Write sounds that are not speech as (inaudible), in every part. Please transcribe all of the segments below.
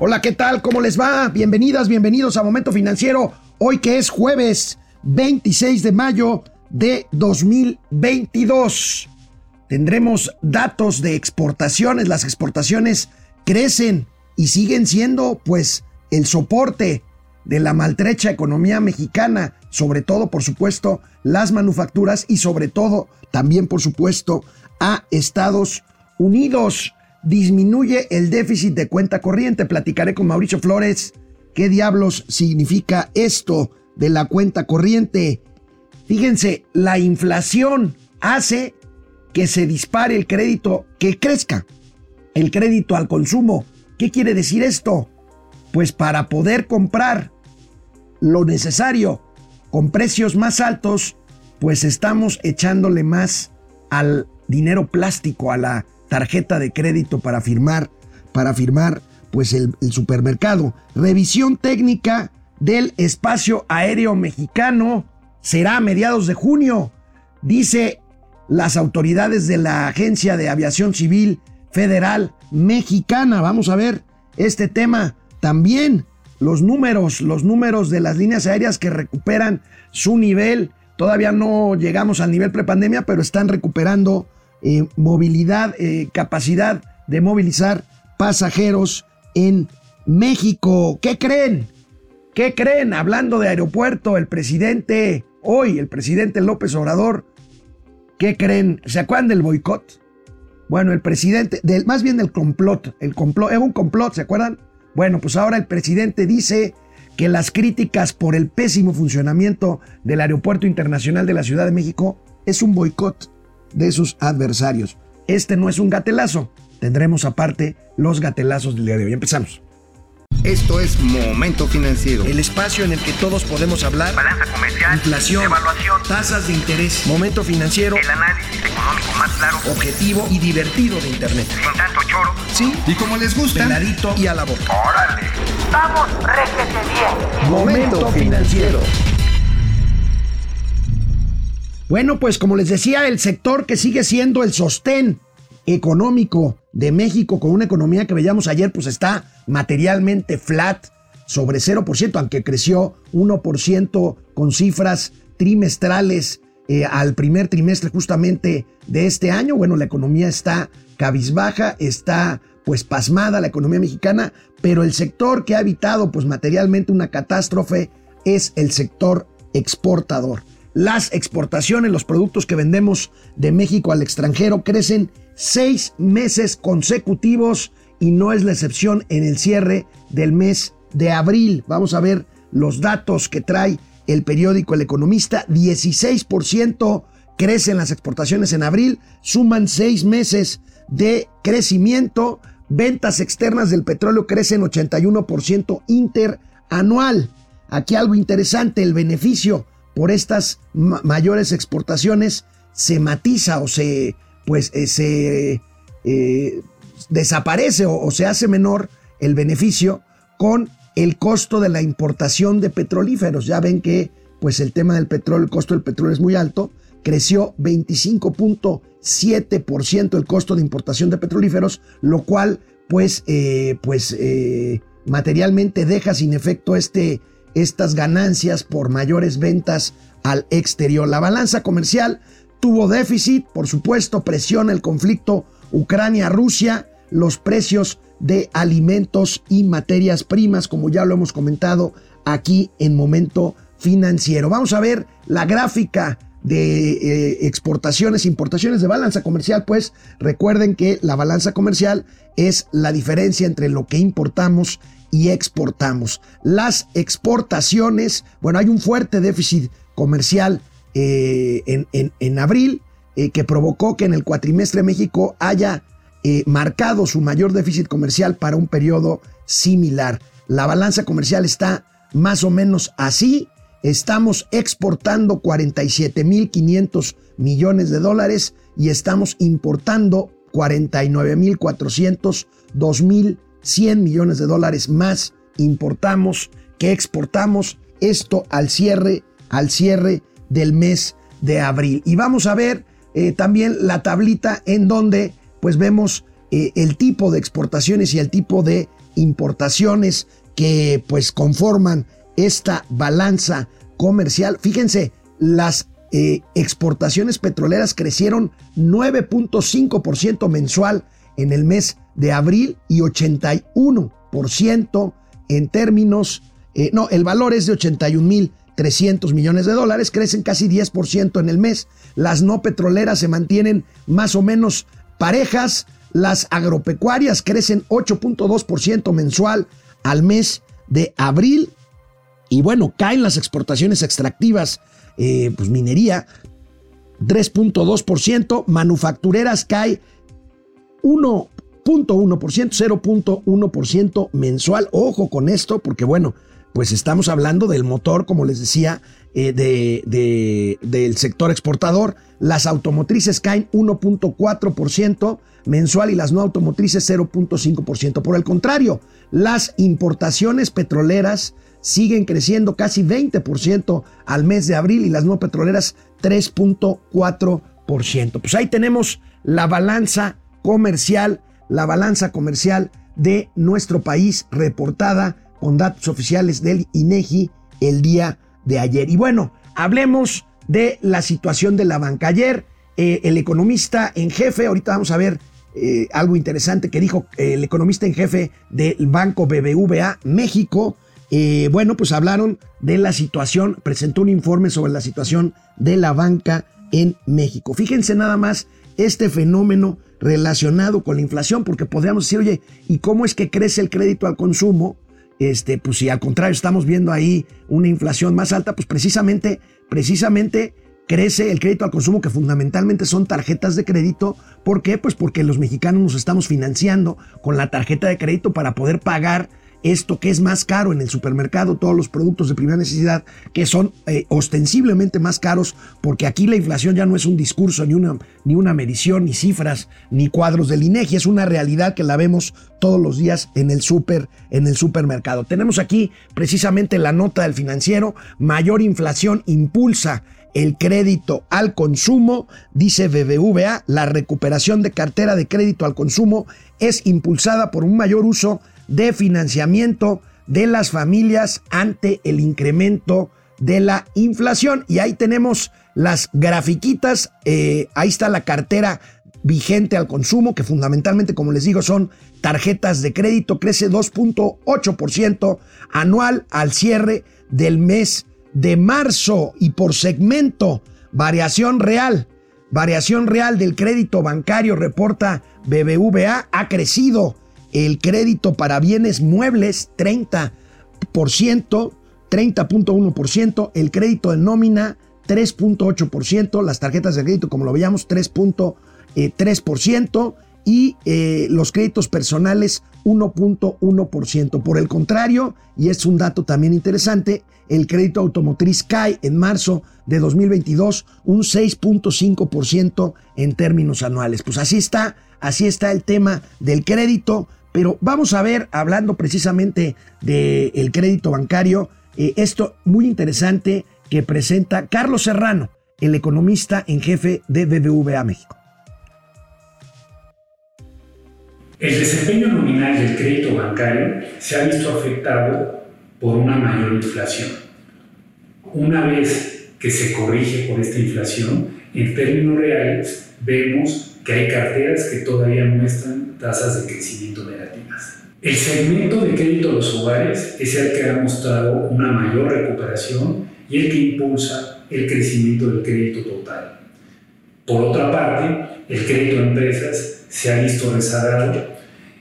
Hola, ¿qué tal? ¿Cómo les va? Bienvenidas, bienvenidos a Momento Financiero. Hoy que es jueves 26 de mayo de 2022. Tendremos datos de exportaciones. Las exportaciones crecen y siguen siendo pues el soporte de la maltrecha economía mexicana, sobre todo por supuesto las manufacturas y sobre todo también por supuesto a Estados Unidos disminuye el déficit de cuenta corriente. Platicaré con Mauricio Flores qué diablos significa esto de la cuenta corriente. Fíjense, la inflación hace que se dispare el crédito, que crezca el crédito al consumo. ¿Qué quiere decir esto? Pues para poder comprar lo necesario con precios más altos, pues estamos echándole más al dinero plástico, a la tarjeta de crédito para firmar, para firmar pues el, el supermercado. Revisión técnica del espacio aéreo mexicano será a mediados de junio, dice las autoridades de la Agencia de Aviación Civil Federal Mexicana. Vamos a ver este tema también. Los números, los números de las líneas aéreas que recuperan su nivel. Todavía no llegamos al nivel prepandemia, pero están recuperando eh, movilidad, eh, capacidad de movilizar pasajeros en México. ¿Qué creen? ¿Qué creen? Hablando de aeropuerto, el presidente, hoy el presidente López Obrador, ¿qué creen? ¿Se acuerdan del boicot? Bueno, el presidente, más bien del complot, el complot, es un complot, ¿se acuerdan? Bueno, pues ahora el presidente dice que las críticas por el pésimo funcionamiento del Aeropuerto Internacional de la Ciudad de México es un boicot de sus adversarios. Este no es un gatelazo. Tendremos aparte los gatelazos del día de hoy. Empezamos. Esto es Momento Financiero. El espacio en el que todos podemos hablar. Balanza comercial. Inflación. Evaluación. Tasas de interés. Momento financiero. El análisis económico más claro. Objetivo y divertido de Internet. Sin tanto choro. Sí. Y como les gusta, Peladito y a la boca. ¡Órale! ¡Vamos, réjete bien! Momento financiero. Bueno, pues como les decía, el sector que sigue siendo el sostén económico de México con una economía que veíamos ayer, pues está materialmente flat sobre 0%, aunque creció 1% con cifras trimestrales eh, al primer trimestre justamente de este año. Bueno, la economía está cabizbaja, está pues pasmada la economía mexicana, pero el sector que ha evitado pues materialmente una catástrofe es el sector exportador. Las exportaciones, los productos que vendemos de México al extranjero crecen seis meses consecutivos y no es la excepción en el cierre del mes de abril. Vamos a ver los datos que trae el periódico El Economista. 16% crecen las exportaciones en abril, suman seis meses de crecimiento. Ventas externas del petróleo crecen 81% interanual. Aquí algo interesante, el beneficio por estas mayores exportaciones se matiza o se pues eh, se eh, desaparece o, se hace menor el beneficio con el costo de la importación de petrolíferos. Ya ven que pues el tema del petróleo, el costo del petróleo es muy alto, creció 25.7% el costo de importación de petrolíferos, lo cual pues, eh, pues materialmente deja sin efecto este, estas ganancias por mayores ventas al exterior. La balanza comercial tuvo déficit, por supuesto, presiona el conflicto Ucrania-Rusia, los precios de alimentos y materias primas, como ya lo hemos comentado aquí en Momento Financiero. Vamos a ver la gráfica de eh, exportaciones, importaciones de balanza comercial, pues recuerden que la balanza comercial es la diferencia entre lo que importamos y exportamos. Las exportaciones, bueno, hay un fuerte déficit comercial eh, en, en, abril eh, que provocó que en el cuatrimestre México haya eh, marcado su mayor déficit comercial para un periodo similar. La balanza comercial está más o menos así. Estamos exportando 47.500 millones de dólares y estamos importando 49.400, 2.100 millones de dólares más importamos que exportamos. Esto al cierre, al cierre del mes de abril. Y vamos a ver eh, también la tablita en donde pues vemos eh, el tipo de exportaciones y el tipo de importaciones que pues conforman esta balanza comercial. Fíjense, las eh, exportaciones petroleras crecieron 9.5% mensual en el mes de abril y 81% en términos, eh, no, el valor es de 81.300 millones de dólares, crecen casi 10% en el mes. Las no petroleras se mantienen más o menos parejas. Las agropecuarias crecen 8.2% mensual al mes de abril. Y bueno, caen las exportaciones extractivas, eh, pues minería, 3.2%, manufactureras cae 1.1%, 0.1% mensual. Ojo con esto, porque bueno, pues estamos hablando del motor, como les decía, eh, de, del sector exportador. Las automotrices caen 1.4% mensual y las no automotrices 0.5%. Por el contrario, las importaciones petroleras siguen creciendo casi 20% al mes de abril y las no petroleras 3.4%. Pues ahí tenemos la balanza comercial, la balanza comercial de nuestro país reportada con datos oficiales del INEGI el día de ayer. Y bueno, hablemos de la situación de la banca. Ayer eh, el economista en jefe, ahorita vamos a ver eh, algo interesante que dijo el economista en jefe del banco BBVA México. Eh, bueno, pues hablaron de la situación, presentó un informe sobre la situación de la banca en México. Fíjense nada más este fenómeno relacionado con la inflación, porque podríamos decir, oye, ¿y cómo es que crece el crédito al consumo? Este, pues si al contrario estamos viendo ahí una inflación más alta, pues precisamente, precisamente crece el crédito al consumo, que fundamentalmente son tarjetas de crédito. ¿Por qué? Pues porque los mexicanos nos estamos financiando con la tarjeta de crédito para poder pagar esto que es más caro en el supermercado, todos los productos de primera necesidad que son eh, ostensiblemente más caros, porque aquí la inflación ya no es un discurso, ni una, ni una medición, ni cifras, ni cuadros del INEGI, es una realidad que la vemos todos los días en el super, en el supermercado. Tenemos aquí precisamente la nota del financiero, mayor inflación impulsa el crédito al consumo, dice BBVA, la recuperación de cartera de crédito al consumo es impulsada por un mayor uso de financiamiento de las familias ante el incremento de la inflación. Y ahí tenemos las grafiquitas, eh, ahí está la cartera vigente al consumo, que fundamentalmente, como les digo, son tarjetas de crédito, crece 2.8% anual al cierre del mes de marzo y por segmento, variación real. Variación real del crédito bancario, reporta BBVA, ha crecido el crédito para bienes muebles 30%, 30.1%, el crédito de nómina 3.8%, las tarjetas de crédito como lo veíamos 3.3% y eh, los créditos personales 1.1%. Por el contrario, y es un dato también interesante, el crédito automotriz cae en marzo de 2022 un 6.5% en términos anuales. Pues así está, así está el tema del crédito. Pero vamos a ver, hablando precisamente del crédito bancario, eh, esto muy interesante que presenta Carlos Serrano, el economista en jefe de BBVA México. El desempeño nominal del crédito bancario se ha visto afectado por una mayor inflación. Una vez que se corrige por esta inflación, en términos reales vemos que hay carteras que todavía muestran tasas de crecimiento negativas. El segmento de crédito a los hogares es el que ha mostrado una mayor recuperación y el que impulsa el crecimiento del crédito total. Por otra parte, el crédito a empresas se ha visto rezagado,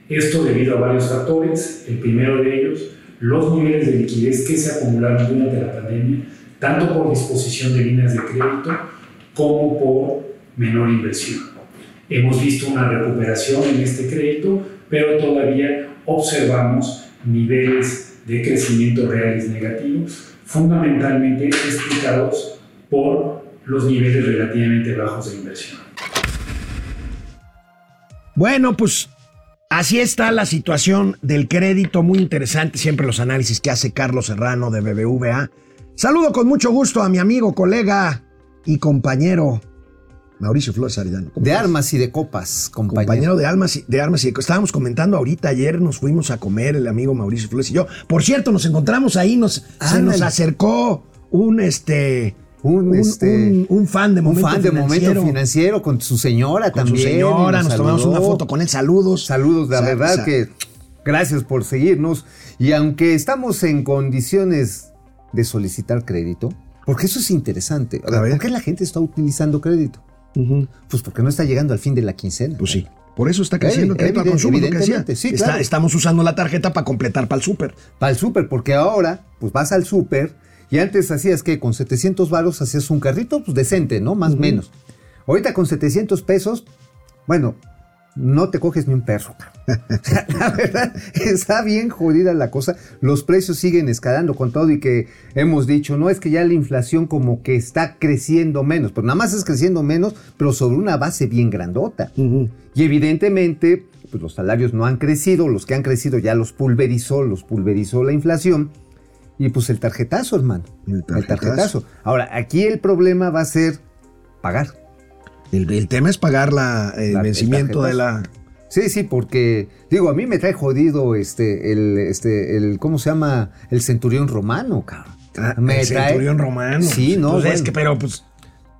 esto debido a varios factores. El primero de ellos, los niveles de liquidez que se acumularon durante la pandemia, tanto por disposición de líneas de crédito como por menor inversión. Hemos visto una recuperación en este crédito, pero todavía observamos niveles de crecimiento reales negativos, fundamentalmente explicados por los niveles relativamente bajos de inversión. Bueno, pues así está la situación del crédito, muy interesante siempre los análisis que hace Carlos Serrano de BBVA. Saludo con mucho gusto a mi amigo, colega y compañero Mauricio Flores Aridano. ¿cómo De estás? armas y de copas, compañero. Compañero de almas y- de armas y de- estábamos comentando ahorita ayer nos fuimos a comer el amigo Mauricio Flores y yo. Por cierto, nos encontramos ahí, nos se nos acercó un este Un, este, un- un fan de un momento fan de financiero. momento financiero con su señora con también. su señora, nos tomamos una foto con él, saludos. Saludos, la verdad que gracias por seguirnos. Y aunque estamos en condiciones de solicitar crédito, porque eso es interesante. A ver. ¿Por qué la gente está utilizando crédito? Pues porque no está llegando al fin de la quincena. Pues sí. Por eso está creciendo el crédito al consumo, lo que decía. evidentemente, sí, Está- claro. estamos usando la tarjeta para completar para el súper. Para el súper, porque ahora, pues vas al súper y antes hacías que con 700 varos hacías un carrito, pues decente, ¿no? Más o menos. Ahorita con 700 pesos, bueno, no te coges ni un perro. (laughs) la verdad, está bien jodida la cosa. Los precios siguen escalando con todo y que hemos dicho, no es que ya la inflación como que está creciendo menos, pero nada más es creciendo menos, pero sobre una base bien grandota. Y evidentemente, pues los salarios no han crecido, los que han crecido ya los pulverizó, los pulverizó la inflación. Y pues el tarjetazo, hermano. El tarjetazo. tarjetazo. Ahora, aquí el problema va a ser pagar. El, el tema es pagar la, el La- vencimiento de la. Sí, sí, porque digo, a mí me trae jodido este, el, este, el, ¿cómo se llama? El centurión romano, cabrón. Ah, me el centurión romano. Sí, no, Pues es que, pero pues.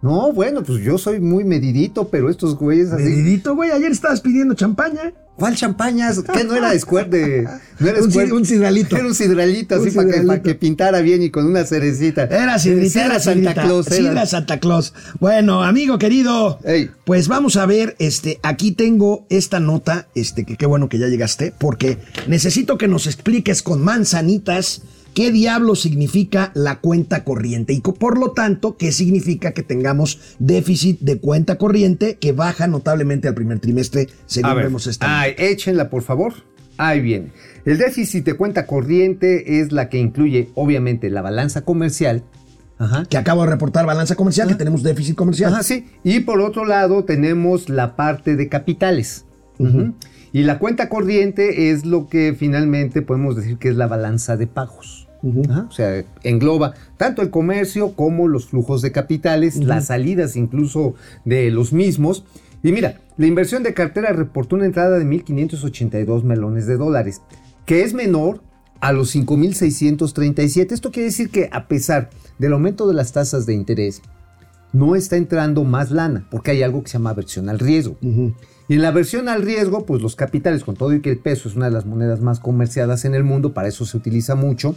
No, bueno, pues yo soy muy medidito, pero estos güeyes así. Medidito, güey. Ayer estabas pidiendo champaña. ¿Cuál champañas? ¿Qué no era squirt de.? No era (laughs) Un un sidralito. Era un sidralito, así para que, que pintara bien y con una cerecita. Era sidrita, era Santa Claus. era. Sidra Santa Claus. Bueno, amigo querido, Ey. pues vamos a ver, este, aquí tengo esta nota, este, que qué bueno que ya llegaste, porque necesito que nos expliques con manzanitas qué diablo significa la cuenta corriente y por lo tanto, qué significa que tengamos déficit de cuenta corriente que baja notablemente al primer trimestre, según ver, vemos esta. ay, échenla, por favor. Ahí viene. El déficit de cuenta corriente es la que incluye, obviamente, la balanza comercial. Ajá. Que acabo de reportar balanza comercial, que tenemos déficit comercial. Ajá, sí. Y por otro lado tenemos la parte de capitales. Ujú. Y la cuenta corriente es lo que finalmente podemos decir que es la balanza de pagos. Ajá, O sea, engloba tanto el comercio como los flujos de capitales, las salidas incluso de los mismos. Y mira, la inversión de cartera reportó una entrada de 1.582 melones de dólares, que es menor a los 5.637. Esto quiere decir que a pesar del aumento de las tasas de interés, no está entrando más lana, porque hay algo que se llama aversión al riesgo. Y en la aversión al riesgo, pues los capitales, con todo y que el peso es una de las monedas más comerciadas en el mundo, para eso se utiliza mucho,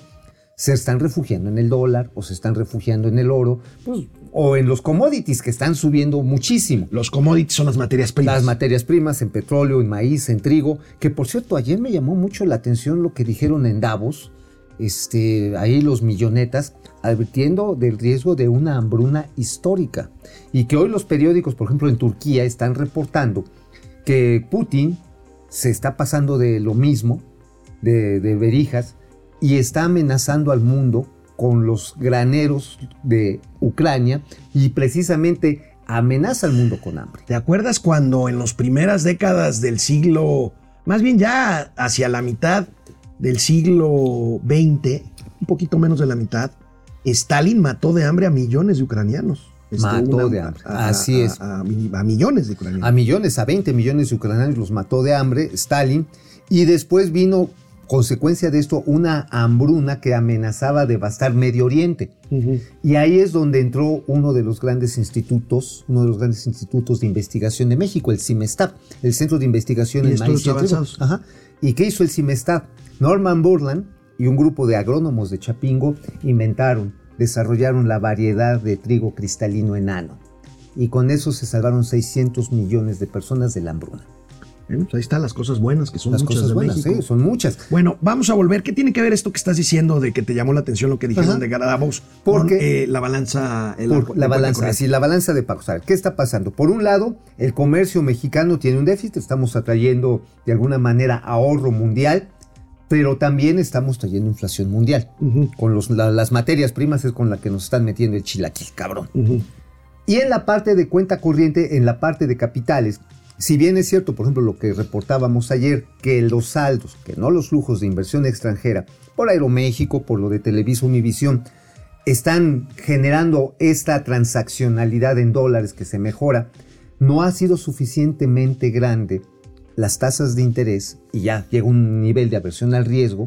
se están refugiando en el dólar o se están refugiando en el oro, pues, o en los commodities que están subiendo muchísimo. Los commodities son las materias primas. Las materias primas en petróleo, en maíz, en trigo, que por cierto, ayer me llamó mucho la atención lo que dijeron en Davos, este, ahí los millonetas, advirtiendo del riesgo de una hambruna histórica. Y que hoy los periódicos, por ejemplo en Turquía, están reportando que Putin se está pasando de lo mismo, de, de verijas, y está amenazando al mundo con los graneros de Ucrania y precisamente amenaza al mundo con hambre. ¿Te acuerdas cuando en las primeras décadas del siglo, más bien ya hacia la mitad del siglo XX, un poquito menos de la mitad, Stalin mató de hambre a millones de ucranianos? Este, Mató de hambre, así es. A, mi- a millones de ucranianos. A millones, a 20 millones de ucranianos los mató de hambre Stalin y después vino consecuencia de esto una hambruna que amenazaba devastar Medio Oriente. Y ahí es donde entró uno de los grandes institutos, uno de los grandes institutos de investigación de México, el CIMESTAP, el Centro de Investigación Y en Maíz y. Ajá. ¿Y qué hizo el CIMESTAP? Norman Burland y un grupo de agrónomos de Chapingo inventaron, desarrollaron la variedad de trigo cristalino enano. Y con eso se salvaron 600 millones de personas de la hambruna. Bueno, pues ahí están las cosas buenas, que son Las muchas cosas de buenas, México. sí, son muchas. Bueno, vamos a volver. ¿Qué tiene que ver esto que estás diciendo de que te llamó la atención lo que dijeron Ajá. de Garadavos Porque- con eh, la balanza? eh, Por la balanza, así, la balanza de pagos. ¿qué está pasando? Por un lado, el comercio mexicano tiene un déficit, estamos atrayendo de alguna manera ahorro mundial, pero también estamos trayendo inflación mundial. Con los- la- las materias primas es con la que nos están metiendo el chilaquil, cabrón. Y en la parte de cuenta corriente, en la parte de capitales, si bien es cierto, por ejemplo, lo que reportábamos ayer, que los saldos, que no los flujos de inversión extranjera, por Aeroméxico, por lo de Televisa Univisión, están generando esta transaccionalidad en dólares que se mejora, no ha sido suficientemente grande las tasas de interés y ya llega un nivel de aversión al riesgo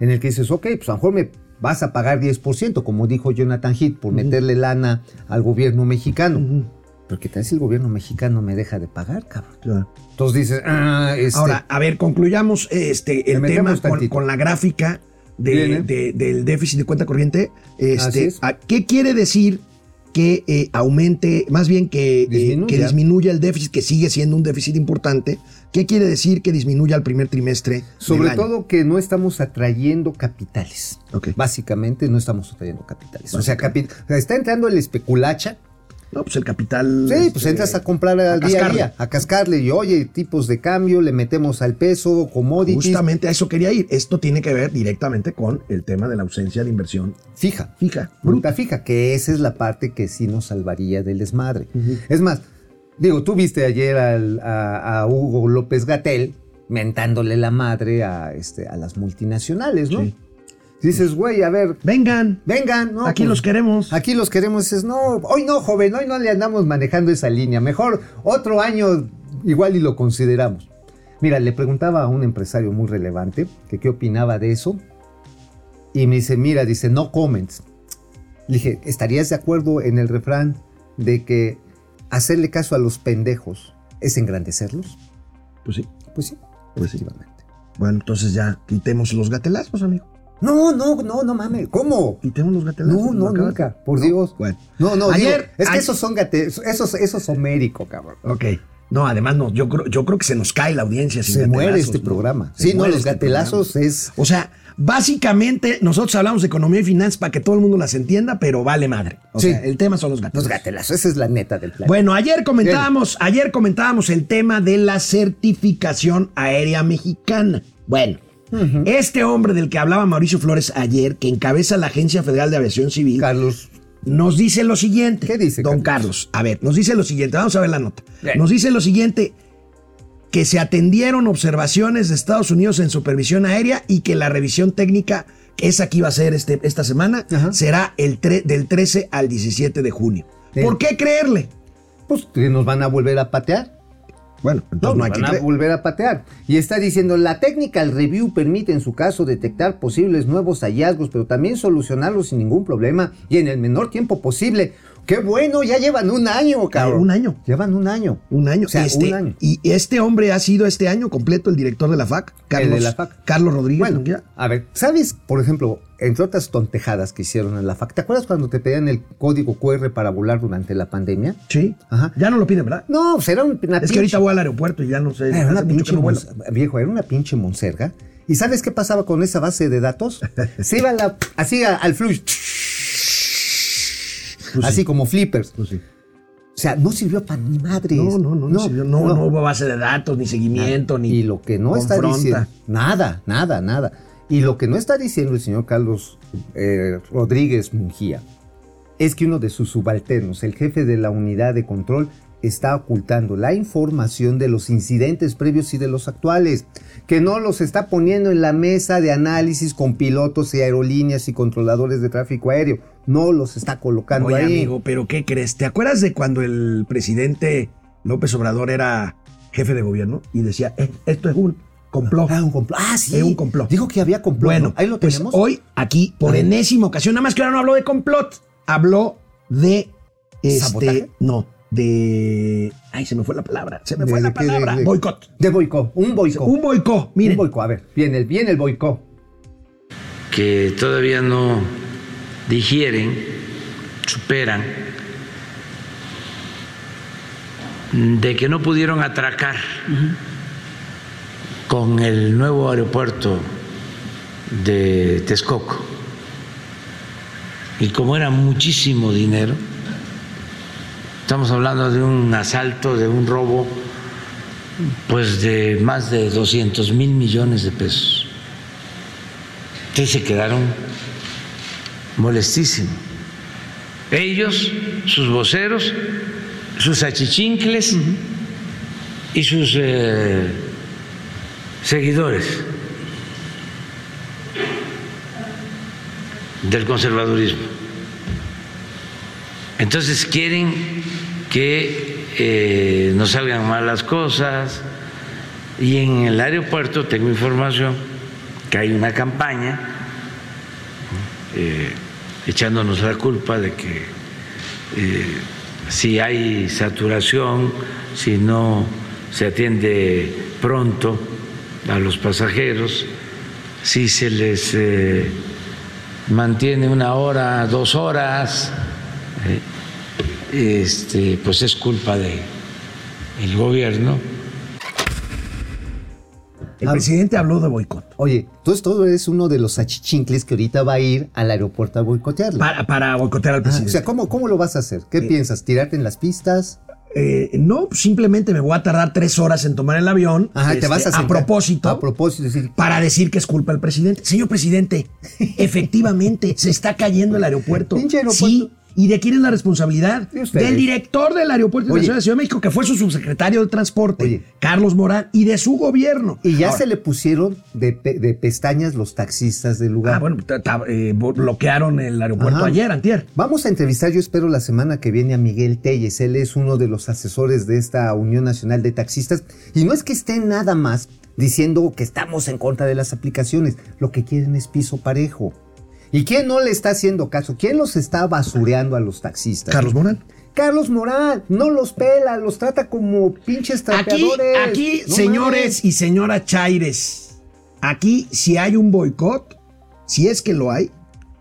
en el que dices, ok, pues a lo mejor me vas a pagar 10%, como dijo Jonathan Heath, por meterle lana al gobierno mexicano. Pero ¿qué tal si el gobierno mexicano me deja de pagar, cabrón? Entonces dices, ah, este, Ahora, a ver, concluyamos este, el tema con, la gráfica de- Viene. de- del déficit de cuenta corriente. Este, es. ¿a ¿Qué quiere decir que eh, aumente, más bien que eh, Disminuya. que disminuya el déficit, que sigue siendo un déficit importante? ¿Qué quiere decir que disminuya el primer trimestre? del Sobre año? todo que no estamos atrayendo capitales. Básicamente no estamos atrayendo capitales. O sea, capi- está entrando el especulacha. No, pues el capital. Sí, pues este, entras a comprar al día a cascarle. día, a cascarle y oye, tipos de cambio, le metemos al peso, commodities. Justamente a eso quería ir. Esto tiene que ver directamente con el tema de la ausencia de inversión Fija, fija. bruta fija, que esa es la parte que sí nos salvaría del desmadre. Es más, digo, tú viste ayer al- a, a Hugo López Gatel mentándole la madre a, este, a las multinacionales, ¿no? Sí. Dices, güey, a ver, Vengan, vengan, ¿no? aquí Pues, los queremos. Aquí los queremos, dices, no, hoy no, joven, hoy no le andamos manejando esa línea. Mejor otro año igual y lo consideramos. Mira, le preguntaba a un empresario muy relevante que qué opinaba de eso. Y me dice, mira, dice, no comments. Le dije, ¿estarías de acuerdo en el refrán de que hacerle caso a los pendejos es engrandecerlos? Pues sí, Pues sí, pues sí. efectivamente. Bueno, entonces ya quitemos los gatelazos, amigo. No, no, no, no mames. ¿Cómo? Quitemos los gatelazos. No, no, nunca. Por No, Dios. Bueno. No, no, Ayer- digo, es que esos son gate, esos, esos son homérico, cabrón. Ok. No, además no, yo creo, yo creo que se nos cae la audiencia. sin Se muere gatelazos, este ¿no? programa. Se Sí, no, los este gatelazos programa. es. O sea, básicamente nosotros hablamos de economía y finanzas para que todo el mundo las entienda, pero vale madre. O Sí. sea, el tema son los gatelazos. Los gatelazos, esa es la neta del plan. Bueno, ayer comentábamos, ayer comentábamos el tema de la certificación aérea mexicana. Bueno, este hombre del que hablaba Mauricio Flores ayer, que encabeza la Agencia Federal de Aviación Civil, Carlos, nos dice lo siguiente. ¿Qué dice, Don Carlos? Carlos? A ver, nos dice lo siguiente. Vamos a ver la nota. Bien. Nos dice lo siguiente. Que se atendieron observaciones de Estados Unidos en supervisión aérea y que la revisión técnica, que esa que iba a ser este, esta semana, Ajá. será el del 13 al 17 de junio. Sí. ¿Por qué creerle? pues que nos van a volver a patear. Bueno, entonces no, hay que a volver a patear. Y está diciendo, la technical review permite en su caso detectar posibles nuevos hallazgos, pero también solucionarlos sin ningún problema y en el menor tiempo posible. ¡Qué bueno! Ya llevan un año, cabrón. un año. Llevan un año. Un año. O sea, Este- un año. Y este hombre ha sido este año completo el director de la FAC, Carlos, El de la FAC. Carlos Rodríguez. Bueno, a ver, ¿sabes, por ejemplo, entre otras tontejadas que hicieron en la FAC, ¿te acuerdas cuando te pedían el código QR para volar durante la pandemia? Sí. Ajá. Ya no lo piden, ¿verdad? No, pues era un- una Es que ahorita voy al aeropuerto y ya no sé. Era una pinche no viejo, era una pinche monserga. ¿Y sabes qué pasaba con esa base de datos? (laughs) Se iba la- así al flush. Pues así sí. como flippers. Pues sí. O sea, no sirvió para ni madres. No, no, no, no, sirvió. no, no hubo base de datos, ni seguimiento, ni. Y lo que no está diciendo, nada, nada, nada. Y lo que no está diciendo el señor Carlos eh, Rodríguez Mungía es que uno de sus subalternos, el jefe de la unidad de control, está ocultando la información de los incidentes previos y de los actuales, que no los está poniendo en la mesa de análisis con pilotos y aerolíneas y controladores de tráfico aéreo, no los está colocando Oye, ahí. amigo, pero ¿qué crees? ¿Te acuerdas de cuando el presidente López Obrador era jefe de gobierno y decía, "Eh, esto es un complot? Ah, un complot. Ah, sí. Es un complot. Dijo que había complot. Bueno, ¿no? ahí lo pues tenemos. hoy aquí, por enésima ocasión, nada más que ahora no habló de complot, habló de este, ¿Sabotaje? no, de, ay, se me fue la palabra, se me ¿De- fue la palabra, de- boicot, De boicot, un boicot. un boicot, miren, Un boicot, a ver, viene el, viene el boicot. que todavía no digieren, superan, de que no pudieron atracar con el nuevo aeropuerto de Texcoco. Y como era muchísimo dinero, estamos hablando de un asalto, de un robo, pues de más de 200 mil millones de pesos. Entonces se quedaron molestísimos. Ellos, sus voceros, sus achichincles y sus eh, seguidores del conservadurismo. Entonces quieren que eh, no salgan mal las cosas. Y en el aeropuerto tengo información que hay una campaña eh, echándonos la culpa de que eh, si hay saturación, si no se atiende pronto a los pasajeros, si se les mantiene una hora, dos horas, este, pues es culpa de el gobierno. El presidente habló de boicot. Oye, entonces todo es uno de los achichincles que ahorita va a ir al aeropuerto a boicotearlo. Para, para boicotear al Ah, o presidente. sea, ¿cómo, ¿cómo lo vas a hacer? ¿Qué piensas? ¿Tirarte en las pistas? Eh, no, simplemente me voy a tardar tres horas en tomar el avión. Ajá, te este, vas a a sentar. propósito. A propósito, decir, para decir que es culpa del presidente. Señor presidente, (laughs) efectivamente se está cayendo el aeropuerto. Pinche aeropuerto. Sí. ¿Y de quién es la responsabilidad? De. Del director del Aeropuerto Oye. De Ciudad de México, que fue su subsecretario de Transporte, Oye. Carlos Morán, y de su gobierno. y ya Ahora, se le pusieron de, pe- de pestañas los taxistas del lugar. Ah, bueno, eh, bloquearon el aeropuerto Ajá. ayer, antier. Vamos a entrevistar, yo espero, la semana que viene a Miguel Telles. Él es uno de los asesores de esta Unión Nacional de Taxistas. Y no es que esté nada más diciendo que estamos en contra de las aplicaciones. Lo que quieren es piso parejo. ¿Y quién no le está haciendo caso? ¿Quién los está basureando a los taxistas? Carlos Morán. Carlos Morán, no los pela, los trata como pinches Aquí, trapeadores. aquí, No señores mames. y señora Chaires, aquí si hay un boicot, si es que lo hay,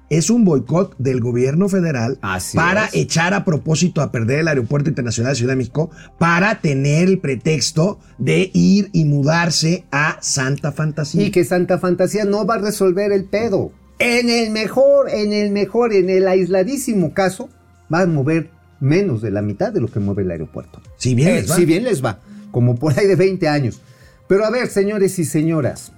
es un boicot del gobierno federal Así para es. echar a propósito a perder el Aeropuerto Internacional de Ciudad de México para tener el pretexto de ir y mudarse a Santa Fantasía. Y que Santa Fantasía no va a resolver el pedo. En el mejor, en el mejor, en el aisladísimo caso, va a mover menos de la mitad de lo que mueve el aeropuerto. Si bien Eh, les va. Si bien les va, como por ahí de 20 años. Pero a ver, señores y señoras,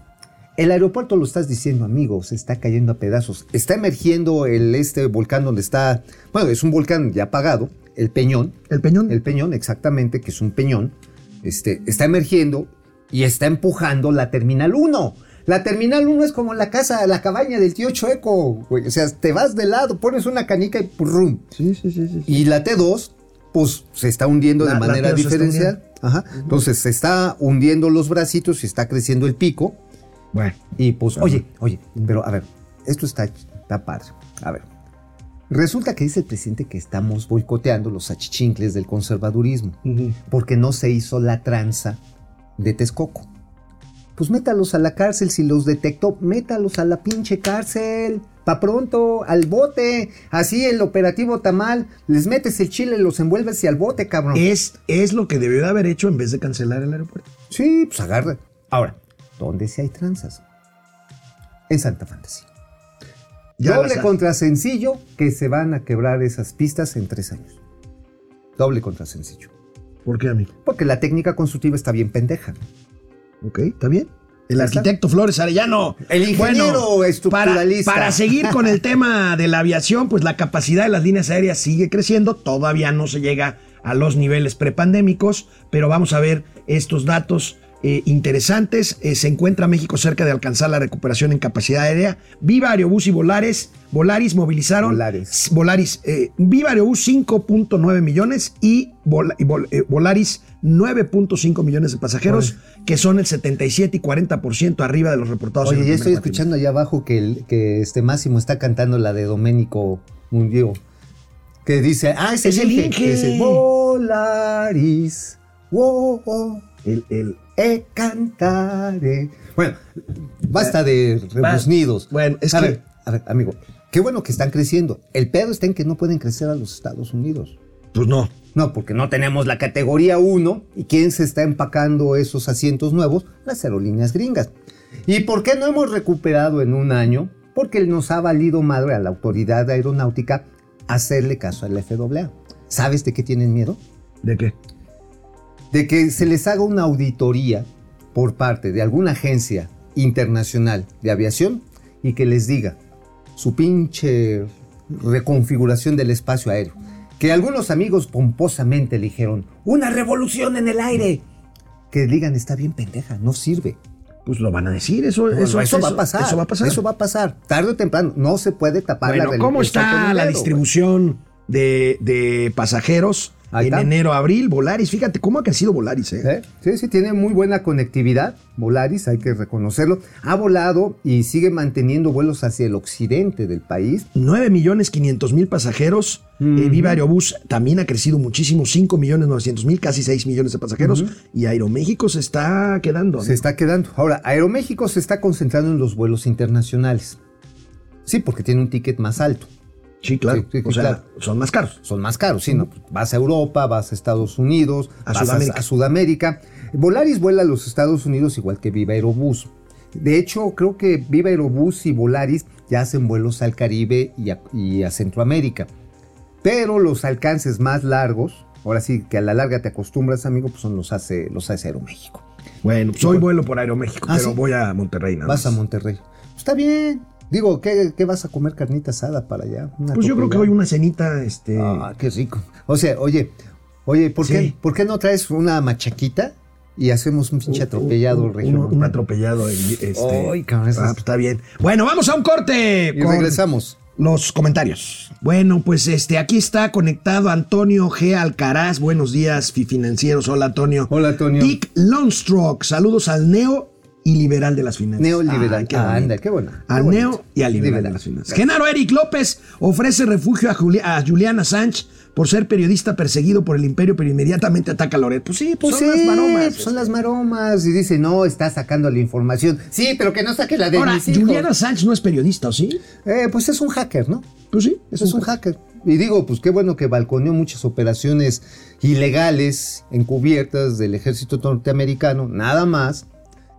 el aeropuerto lo estás diciendo, amigos, está cayendo a pedazos. Está emergiendo el este volcán donde está, bueno, es un volcán ya apagado, el Peñón. El Peñón. El Peñón, exactamente, que es un peñón. Este, está emergiendo y está empujando la Terminal 1. La Terminal 1 es como la casa, la cabaña del tío Chueco, güey. O sea, te vas de lado, pones una canica y ¡purrum! Sí, sí, sí, sí. Y la T2, pues se está hundiendo La- de la manera T2 se está diferencial. Ajá. Entonces se está hundiendo los bracitos y está creciendo el pico. Bueno, Y pues, oye, oye, pero a ver, esto está, está padre. A ver. Resulta que dice el presidente que estamos boicoteando los achichincles del conservadurismo porque no se hizo la tranza de Texcoco. Pues métalos a la cárcel, si los detectó, métalos a la pinche cárcel. Pa' pronto, al bote. Así el operativo tamal, les metes el chile, los envuelves y al bote, cabrón. es, es lo que debió de haber hecho en vez de cancelar el aeropuerto. Sí, pues agarra. Ahora, ¿dónde sí hay tranzas? En Santa Fantasía. Ya Doble contra sencillo que se van a quebrar esas pistas en tres años. Doble contra sencillo. ¿Por qué, amigo? Porque la técnica constructiva está bien pendeja. Ok, está bien. El arquitecto Flores Arellano. El ingeniero estructuralista. Para, para seguir con el tema de la aviación, pues la capacidad de las líneas aéreas sigue creciendo. Todavía no se llega a los niveles prepandémicos, pero vamos a ver estos datos eh, interesantes. Eh, se encuentra México cerca de alcanzar la recuperación en capacidad aérea. Viva Aerobús y Volares, Volaris movilizaron. Volaris. Volaris. eh, Viva Aerobús 5.9 millones y, Vol- y Vol- Volaris 9.5 millones de pasajeros, que son el 77 y 40% arriba de los reportados. en Oye, el ya primer estoy cuatrimestre. escuchando allá abajo que, el, que este Máximo está cantando la de Doménico Mundio. Que dice, ah, ese Es el Inge, Inge. ese Volaris, wow, wow, El, el- e cantare. Bueno, basta de rebuznidos. Bueno, es a que- ver, a ver, amigo, qué bueno que están creciendo. El pedo está en que no pueden crecer a los Estados Unidos. pues no. No, porque no tenemos la categoría 1. ¿Y quién se está empacando esos asientos nuevos? Las aerolíneas gringas. ¿Y por qué no hemos recuperado en un año? Porque nos ha valido madre a la autoridad aeronáutica hacerle caso a la FAA. ¿Sabes de qué tienen miedo? ¿De qué? De que se les haga una auditoría por parte de alguna agencia internacional de aviación y que les diga su pinche reconfiguración del espacio aéreo. Que algunos amigos pomposamente dijeron, una revolución en el aire. Que digan, está bien pendeja, no sirve. Pues lo van a decir, eso, Bueno, eso, eso, va a pasar. Eso va a pasar. Eso va a pasar. Tarde o temprano. No se puede tapar la bueno, rel- ¿cómo está la dedo, distribución de, de pasajeros en enero, abril, Volaris. Fíjate cómo ha crecido Volaris, ¿eh? Sí, sí, tiene muy buena conectividad. Volaris, hay que reconocerlo. Ha volado y sigue manteniendo vuelos hacia el occidente del país. 9 millones 500 mil pasajeros. Eh, Viva Aerobús también ha crecido muchísimo, 5 millones 900 mil, casi 6 millones de pasajeros. Y Aeroméxico se está quedando. Se está quedando. Ahora, Aeroméxico se está concentrando en los vuelos internacionales. Sí, porque tiene un ticket más alto. Sí, claro. Sí, sí, o sea, claro. son más caros. Son más caros, sí, ¿no? Vas a Europa, vas a Estados Unidos, A vas Sudamérica. a Sudamérica. Volaris vuela a los Estados Unidos igual que Viva Aerobús. De hecho, creo que Viva Aerobús y Volaris ya hacen vuelos al Caribe y a, y a Centroamérica. Pero los alcances más largos, ahora sí que a la larga te acostumbras, amigo, pues son los hace, los hace Aeroméxico. Bueno, pues hoy vuelo por Aeroméxico, Ah, pero ¿sí? voy a Monterrey nada Vas a más. Monterrey. Está bien. Digo, ¿qué, qué vas a comer carnita asada para allá? Una Pues yo creo que hoy una cenita, este. Ah, qué rico. O sea, oye, oye, ¿por, Sí. qué, ¿por qué no traes una machaquita y hacemos un pinche atropellado un, un- regional? un atropellado. Este, Ay, cabrón, ah, es- pues está bien. Bueno, vamos a un corte. Y con regresamos. Los comentarios. Bueno, pues este, aquí está conectado Antonio G. Alcaraz. Buenos días, financieros. Hola, Antonio. Hola, Antonio. Dick Longstroke. Saludos al neo y liberal de las finanzas. Neoliberal. Qué Ah, anda, qué bueno. Al Qué neo y al liberal, de las finanzas. Genaro Eric López ofrece refugio a, Juli- a Juliana Sánchez por ser periodista perseguido por el imperio, pero inmediatamente ataca a Loret. Pues sí, pues Pues son sí, las maromas. son las maromas. Y dice, no, está sacando la información. Sí, pero que no saque la de Ahora, mis hijos. Juliana Sánchez no es periodista, ¿o sí? Eh, pues es un hacker, ¿no? Pues sí, Es, un hacker. Y digo, pues qué bueno que balconeó muchas operaciones ilegales, encubiertas del ejército norteamericano, nada más,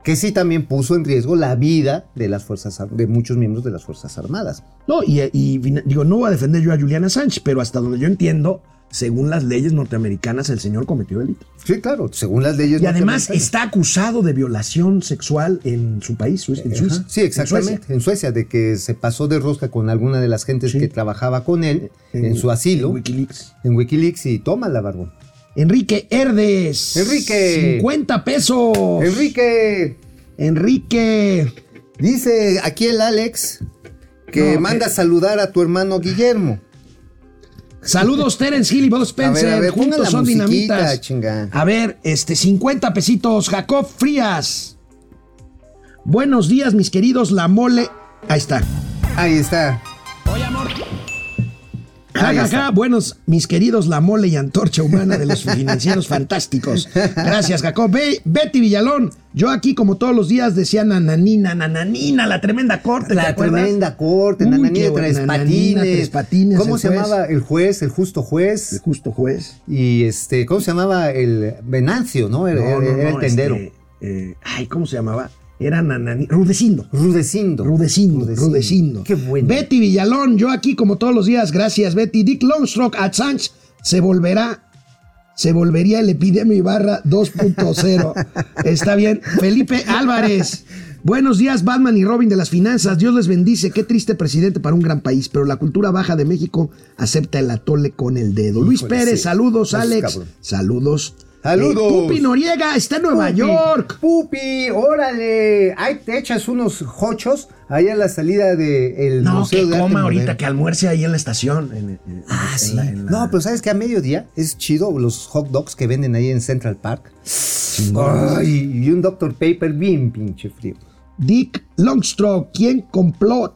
que sí también puso en riesgo la vida de las fuerzas de muchos miembros de las Fuerzas Armadas. No, y, digo, no voy a defender yo a Juliana Sánchez, pero hasta donde yo entiendo, según las leyes norteamericanas, el señor cometió delito. Sí, claro, según las leyes. Y además está acusado de violación sexual en su país, en Ajá. Suiza. Sí, en exactamente. Suecia. En Suecia, de que se pasó de rosca con alguna de las gentes Sí. que trabajaba con él en, su asilo, en Wikileaks. en Wikileaks, y toma la barbón. Enrique Herdes. Enrique. 50 pesos. Enrique, Enrique. dice aquí el Alex que No, manda a saludar a tu hermano Guillermo. Saludos, Terence Hill y Bob Spencer. A ver, a ver, Juntos la son dinamitas. chinga. A ver, este, 50 pesitos. Jacob Frías. Buenos días, mis queridos. La mole. Ahí está. Ahí está. Ahí Buenos, mis queridos, la mole y antorcha humana de los financieros fantásticos. Gracias, Jacob. Be- Betty Villalón, yo aquí, como todos los días, decía nananina, nananina, la tremenda corte. ¿te La tremenda corte, Uy, Nananina Tres Nananina Patines. Tres Patines, ¿Cómo el se juez. llamaba el juez, el justo El juez? justo juez. Y este, ¿cómo se llamaba el Venancio, no? Era, No, no, era el no, tendero. este, eh, ay, ¿cómo se llamaba? Era nananina. Rudecindo. Rudecindo. Rudecindo, Rudecindo. Qué bueno. Betty Villalón, yo aquí como todos los días, gracias Betty. Dick Longstroke, Assange se volverá, se volvería el epidemia Ibarra 2.0. (laughs) Está bien. Felipe Álvarez. Buenos días, Batman y Robin de las finanzas. Dios les bendice. Qué triste presidente para un gran país, pero la cultura baja de México acepta el atole con el dedo. Luis Pérez, sí. saludos, Alex. cabrón. Saludos. Saludos. Eh, Pupi Noriega está en Nueva Pupi, York. Pupi, órale. Ahí te echas unos hochos ahí a la salida del No, Museo que de Arte coma ahorita, Moderno. que almuerce ahí en la estación. en- en- Ah, en sí. la- en la- No, pero ¿sabes que A mediodía es chido los hot dogs que venden ahí en Central Park. Ay, y un Dr. Paper bien pinche frío. Dick Longstroke, ¿quién compló?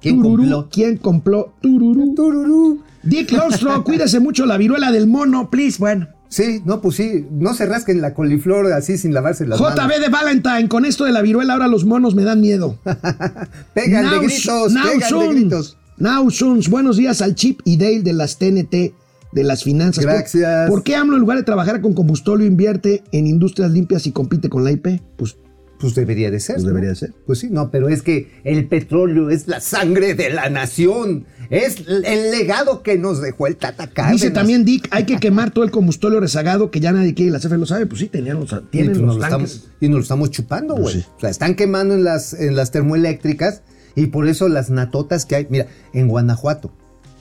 ¿Quién Tururú, compló? ¿Quién compló? Tururú. Tururú. Dick Longstroke, cuídese mucho la viruela del mono, please. Bueno. Sí, no, pues sí, no se rasquen la coliflor así sin lavarse las manos. JB de Valentine, con esto de la viruela ahora los monos me dan miedo. (laughs) Pegan de gritos, pegan de gritos. Now soon. Buenos días al Chip y Dale de las TNT de las finanzas. ¿Por- Gracias. ¿Por, qué AMLO en lugar de trabajar con combustóleo invierte en industrias limpias y compite con la IP? Pues Pues debería de ser. Pues ¿no? debería de ser. Pues sí, no, pero es que el petróleo es la sangre de la nación. Es el legado que nos dejó el Tata Cárdenas. Dice también Dick, hay que quemar todo el combustóleo rezagado que ya nadie quiere y la CFE lo sabe. Pues sí, tenían los, Y, tienen pues, los nos tanques. estamos, y nos lo estamos chupando, güey. Pues sí. O sea, están quemando en las, en las termoeléctricas y por eso las natotas que hay. Mira, en Guanajuato,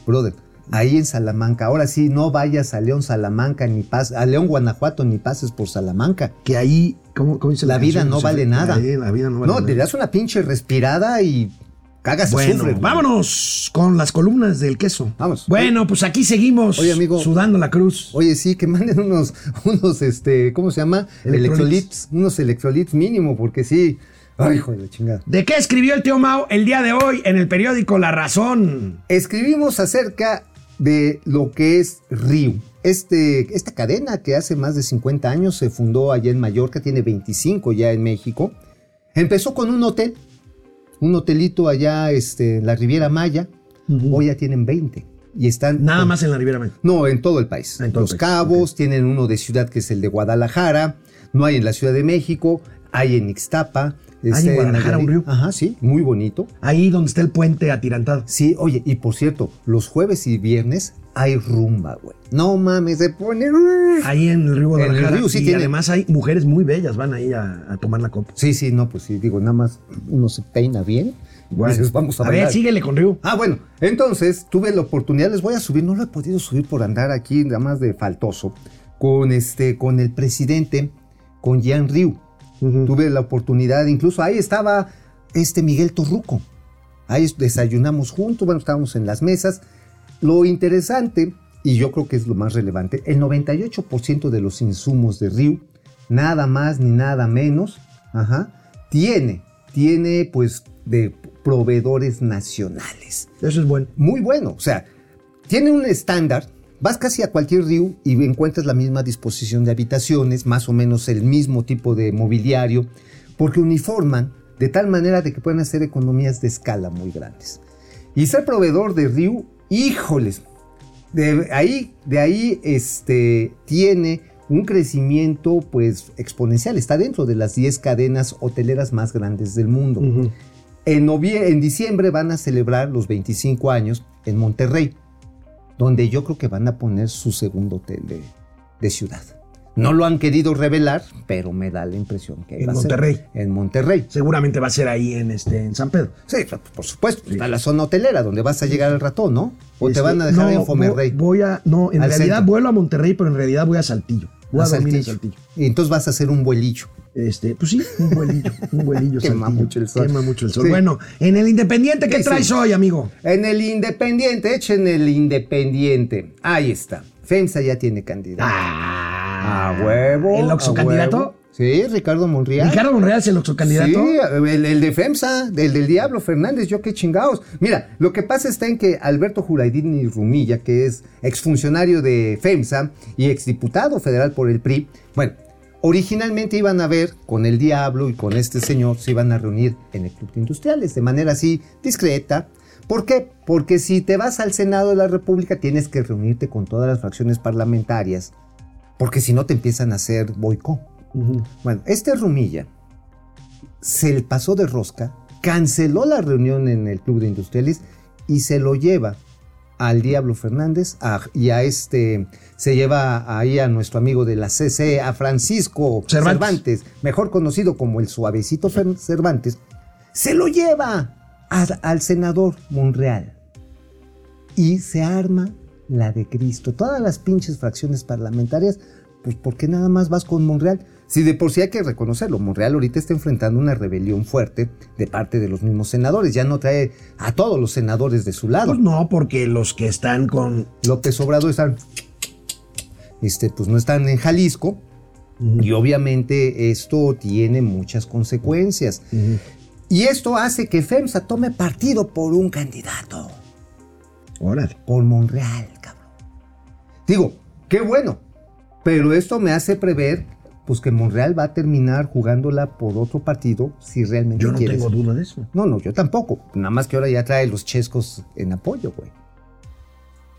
brother, ahí en Salamanca. Ahora sí, no vayas a León, Salamanca, ni pas, a León, Guanajuato, ni pases por Salamanca. Que ahí, ¿cómo, cómo dice La vida canción? no vale fue. nada. Ahí, la vida no vale No, nada. te das una pinche respirada y caga se Bueno, sufre. vámonos con las columnas del queso. Vamos. Bueno, pues aquí seguimos Oye, amigo. sudando la cruz. Oye, sí, que manden unos, (laughs) unos, este, ¿cómo se llama? Electrolits. Electrolits, unos electrolits mínimo, porque sí. Ay, hijo de la chingada. ¿De qué escribió el tío Mao el día de hoy en el periódico La Razón? Escribimos acerca de lo que es Riu. Este, esta cadena que hace más de 50 años se fundó allá en Mallorca, tiene 25 ya en México. Empezó con un hotel, un hotelito allá este, en la Riviera Maya. Hoy ya tienen 20. Y están Nada más en la Riviera Maya. No, en todo el país. En todo Los el país, Cabos, tienen uno de ciudad que es el de Guadalajara, no hay en la Ciudad de México, hay en Ixtapa. Hay en este, Guadalajara, un río. Ajá, sí, muy bonito. Ahí donde está el puente atirantado. Sí, oye, y por cierto, los jueves y viernes hay rumba, güey. No mames, se pone... Ahí en el río En el Guadalajara. río, sí, y tiene- además hay mujeres muy bellas, van ahí a, a tomar la copa. Sí, sí, no, pues sí, digo, nada más uno se peina bien. Bueno, dices, vamos a, a ver, síguele con Río. Ah, bueno, entonces tuve la oportunidad, les voy a subir, no lo he podido subir por andar aquí, nada más de faltoso, con este, con el presidente, con Jean Tuve la oportunidad, incluso ahí estaba este Miguel Torruco. Ahí desayunamos juntos, bueno, estábamos en las mesas. Lo interesante, y yo creo que es lo más relevante, el 98% de los insumos de Riu, nada más ni nada menos, ajá, tiene, tiene pues de proveedores nacionales. Eso es bueno. Muy bueno, o sea, tiene un estándar. Vas casi a cualquier río y encuentras la misma disposición de habitaciones, más o menos el mismo tipo de mobiliario, porque uniforman de tal manera de que pueden hacer economías de escala muy grandes. Y ser proveedor de Riu, híjoles, de ahí, de ahí este, tiene un crecimiento pues exponencial. Está dentro de las 10 cadenas hoteleras más grandes del mundo. En, novie- en diciembre van a celebrar los 25 años en Monterrey, donde yo creo que van a poner su segundo hotel de, de ciudad. No lo han querido revelar, pero me da la impresión que En va a ser Monterrey. En Monterrey. Seguramente va a ser ahí en, este, en San Pedro. Sí, por supuesto. Está la zona hotelera donde vas a llegar al ratón, ¿no? O te Este, van a dejar no, en Fomerrey. vo- Voy a, no, en Al realidad centro. vuelo a Monterrey, pero en realidad voy a Saltillo. Voy a, a en Saltillo. Saltillo. Y entonces vas a hacer un vuelillo. Este, pues sí, un vuelillo, un vuelillo. (laughs) Quema mucho el sol. Quema mucho el sol. Sí. Bueno, en el Independiente, ¿qué Sí, sí. traes hoy, amigo? En el Independiente, echen el Independiente. Ahí está. FEMSA ya tiene candidato. Ah, a huevo. ¿El a oxocandidato? huevo. Sí, Ricardo Monreal. Ricardo Monreal es el oxocandidato. Sí, el, el de FEMSA, el del Diablo Fernández, yo qué chingados. Mira, lo que pasa está en que Alberto Juraidini Rumilla, que es exfuncionario de FEMSA y exdiputado federal por el PRI, bueno, originalmente iban a ver con el Diablo y con este señor, se iban a reunir en el Club de Industriales de manera así discreta. ¿Por qué? Porque si te vas al Senado de la República tienes que reunirte con todas las fracciones parlamentarias, porque si no te empiezan a hacer boicot. Bueno, este Rumilla se le pasó de rosca, canceló la reunión en el Club de Industriales y se lo lleva al Diablo Fernández a- y a este, se lleva ahí a nuestro amigo de la CC, a Francisco Cervantes. Cervantes, mejor conocido como el suavecito Fer- Cervantes, se lo lleva a- al senador Monreal y se arma la de Cristo. Todas las pinches fracciones parlamentarias, pues ¿por qué nada más vas con Monreal? Si de por sí hay que reconocerlo, Monreal ahorita está enfrentando una rebelión fuerte de parte de los mismos senadores, ya no trae a todos los senadores de su lado. Pues no, porque los que están con. López Obrador están, este, pues no están en Jalisco y obviamente esto tiene muchas consecuencias. Y esto hace que FEMSA tome partido por un candidato, Órale. por Monreal, cabrón. Digo, qué bueno, pero esto me hace prever pues que Monreal va a terminar jugándola por otro partido si realmente Yo no quiere tengo duda de eso. No, no, yo tampoco. Nada más que ahora ya trae los chescos en apoyo, güey.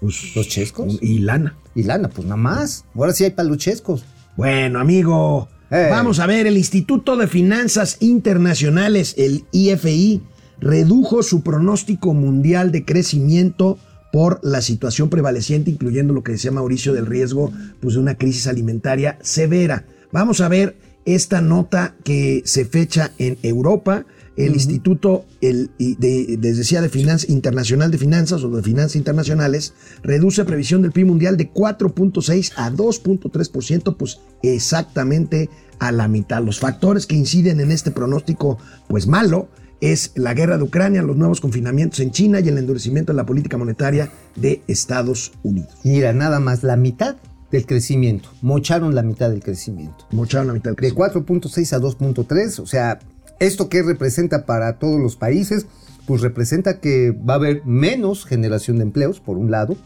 Pues, ¿Los chescos? Y lana. Y lana, pues nada más. Ahora sí hay para los chescos. Bueno, amigo, Eh. vamos a ver, el Instituto de Finanzas Internacionales, el IFI, redujo su pronóstico mundial de crecimiento por la situación prevaleciente, incluyendo lo que decía Mauricio del riesgo pues, de una crisis alimentaria severa. Vamos a ver esta nota que se fecha en Europa. El Instituto, el, de, les decía, de Finanzas Internacional de Finanzas o de Finanzas Internacionales, reduce previsión del PIB mundial de 4.6 a 2.3%, pues exactamente a la mitad. Los factores que inciden en este pronóstico, pues malo, es la guerra de Ucrania, los nuevos confinamientos en China y el endurecimiento de la política monetaria de Estados Unidos. Mira, nada más la mitad del crecimiento. Mocharon la mitad del crecimiento. Mocharon la mitad del De crecimiento. 4.6 a 2.3. O sea, ¿esto qué representa para todos los países? Pues representa que va a haber menos generación de empleos, por un lado.